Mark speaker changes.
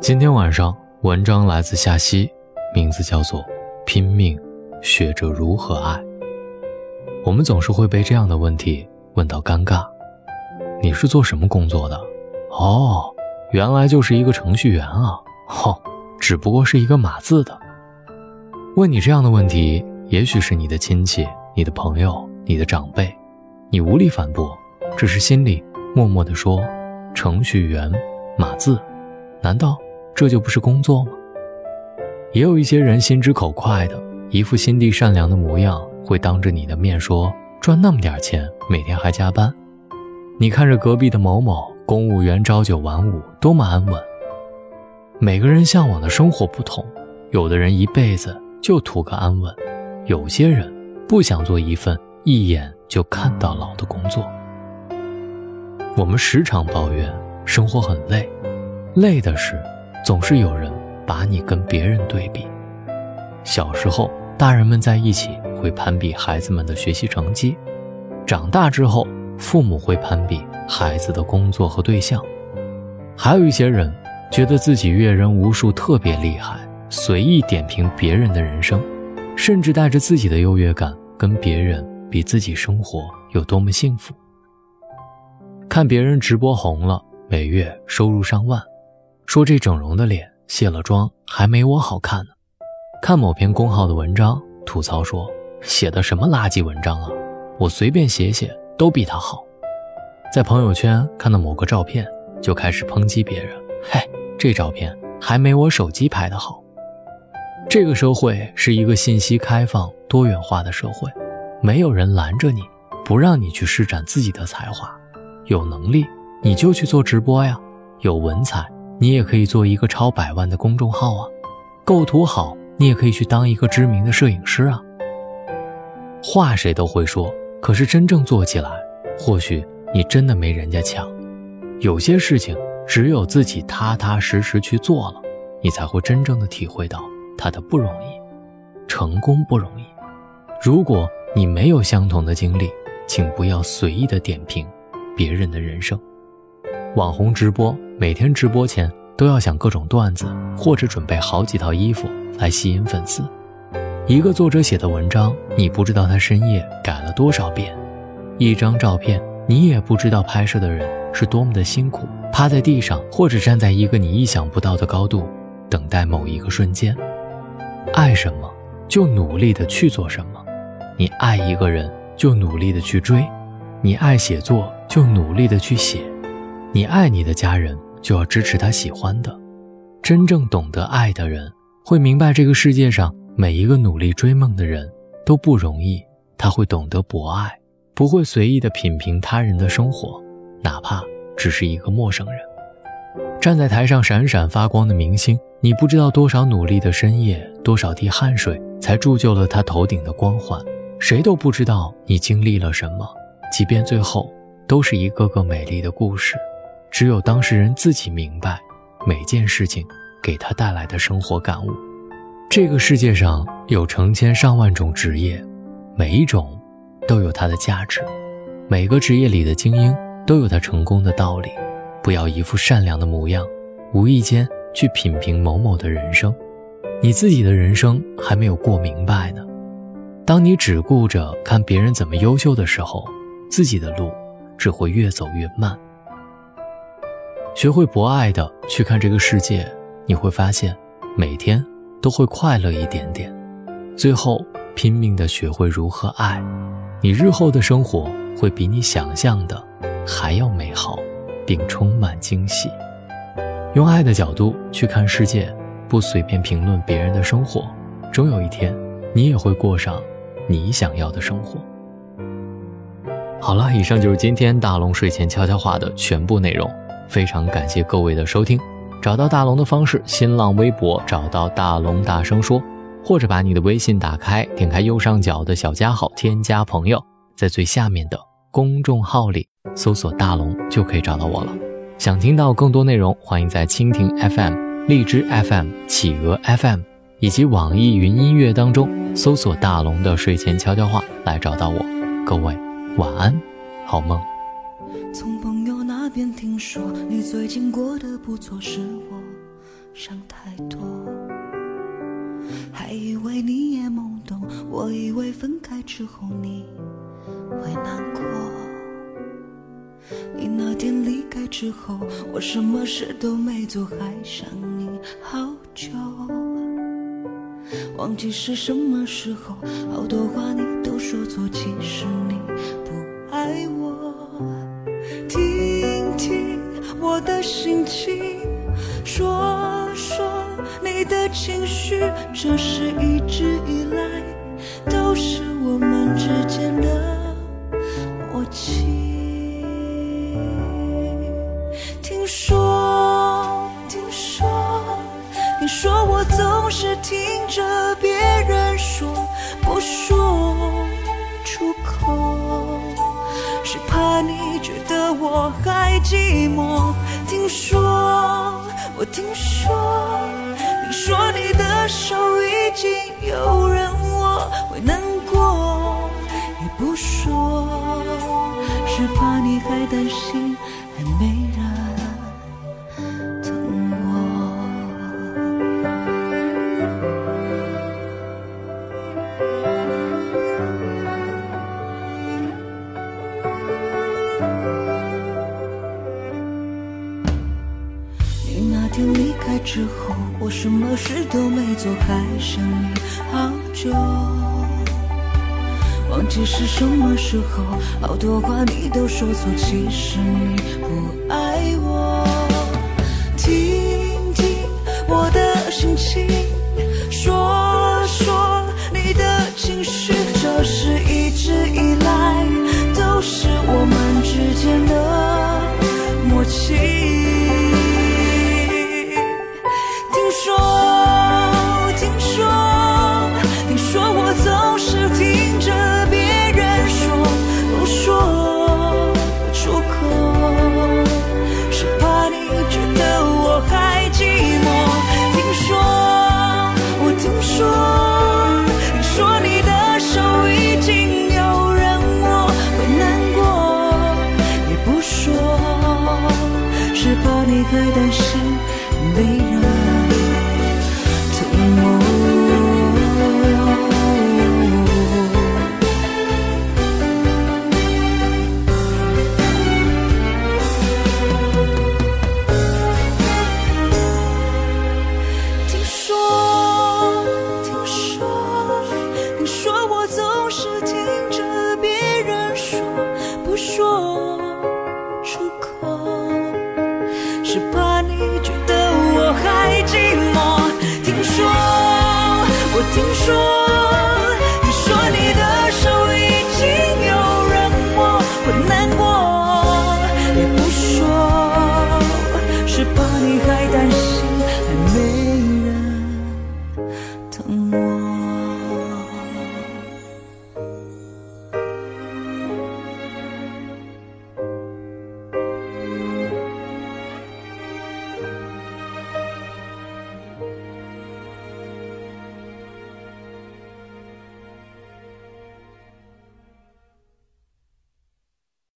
Speaker 1: 今天晚上文章来自夏曦，名字叫做《拼命学着如何爱》。我们总是会被这样的问题问到尴尬：你是做什么工作的？哦，原来就是一个程序员啊！哦，只不过是一个码字的。问你这样的问题，也许是你的亲戚、你的朋友、你的长辈，你无力反驳，只是心里默默地说：程序员码字，难道？这就不是工作吗？也有一些人心直口快的，一副心地善良的模样，会当着你的面说赚那么点钱，每天还加班。你看着隔壁的某某公务员朝九晚五，多么安稳。每个人向往的生活不同，有的人一辈子就图个安稳，有些人不想做一份一眼就看到老的工作。我们时常抱怨生活很累，累的是。总是有人把你跟别人对比。小时候，大人们在一起会攀比孩子们的学习成绩；长大之后，父母会攀比孩子的工作和对象。还有一些人觉得自己阅人无数，特别厉害，随意点评别人的人生，甚至带着自己的优越感跟别人比自己生活有多么幸福。看别人直播红了，每月收入上万。说这整容的脸卸了妆还没我好看呢。看某篇公号的文章，吐槽说写的什么垃圾文章啊！我随便写写都比他好。在朋友圈看到某个照片，就开始抨击别人：嘿，这照片还没我手机拍的好。这个社会是一个信息开放、多元化的社会，没有人拦着你，不让你去施展自己的才华。有能力你就去做直播呀，有文采。你也可以做一个超百万的公众号啊，构图好，你也可以去当一个知名的摄影师啊。话谁都会说，可是真正做起来，或许你真的没人家强。有些事情只有自己踏踏实实去做了，你才会真正的体会到它的不容易。成功不容易。如果你没有相同的经历，请不要随意的点评别人的人生。网红直播。每天直播前都要想各种段子，或者准备好几套衣服来吸引粉丝。一个作者写的文章，你不知道他深夜改了多少遍；一张照片，你也不知道拍摄的人是多么的辛苦，趴在地上或者站在一个你意想不到的高度，等待某一个瞬间。爱什么，就努力的去做什么；你爱一个人，就努力的去追；你爱写作，就努力的去写；你爱你的家人。就要支持他喜欢的。真正懂得爱的人，会明白这个世界上每一个努力追梦的人都不容易。他会懂得博爱，不会随意的品评他人的生活，哪怕只是一个陌生人。站在台上闪闪发光的明星，你不知道多少努力的深夜，多少滴汗水，才铸就了他头顶的光环。谁都不知道你经历了什么，即便最后都是一个个美丽的故事。只有当事人自己明白每件事情给他带来的生活感悟。这个世界上有成千上万种职业，每一种都有它的价值。每个职业里的精英都有他成功的道理。不要一副善良的模样，无意间去品评某某的人生，你自己的人生还没有过明白呢。当你只顾着看别人怎么优秀的时候，自己的路只会越走越慢。学会博爱的去看这个世界，你会发现，每天都会快乐一点点。最后，拼命的学会如何爱，你日后的生活会比你想象的还要美好，并充满惊喜。用爱的角度去看世界，不随便评论别人的生活，终有一天，你也会过上你想要的生活。好了，以上就是今天大龙睡前悄悄话的全部内容。非常感谢各位的收听，找到大龙的方式：新浪微博找到大龙大声说，或者把你的微信打开，点开右上角的小加号，添加朋友，在最下面的公众号里搜索大龙就可以找到我了。想听到更多内容，欢迎在蜻蜓 FM、荔枝 FM、企鹅 FM 以及网易云音乐当中搜索大龙的睡前悄悄话来找到我。各位晚安，好梦。
Speaker 2: 从朋友那边听说你最近过得不错，是我想太多。还以为你也懵懂，我以为分开之后你会难过。你那天离开之后，我什么事都没做，还想你好久。忘记是什么时候，好多话你都说错，其实你的心情，说说你的情绪，这是一直以来都是我们之间的默契。听说，听说，你说我总是听着别人说，不说我还寂寞。听说，我听说，你说你的手已经有人握，会难过，也不说，是怕你还担心天离开之后，我什么事都没做，还想你好久。忘记是什么时候，好多话你都说错，其实你不爱我。听听我的心情，说，世界。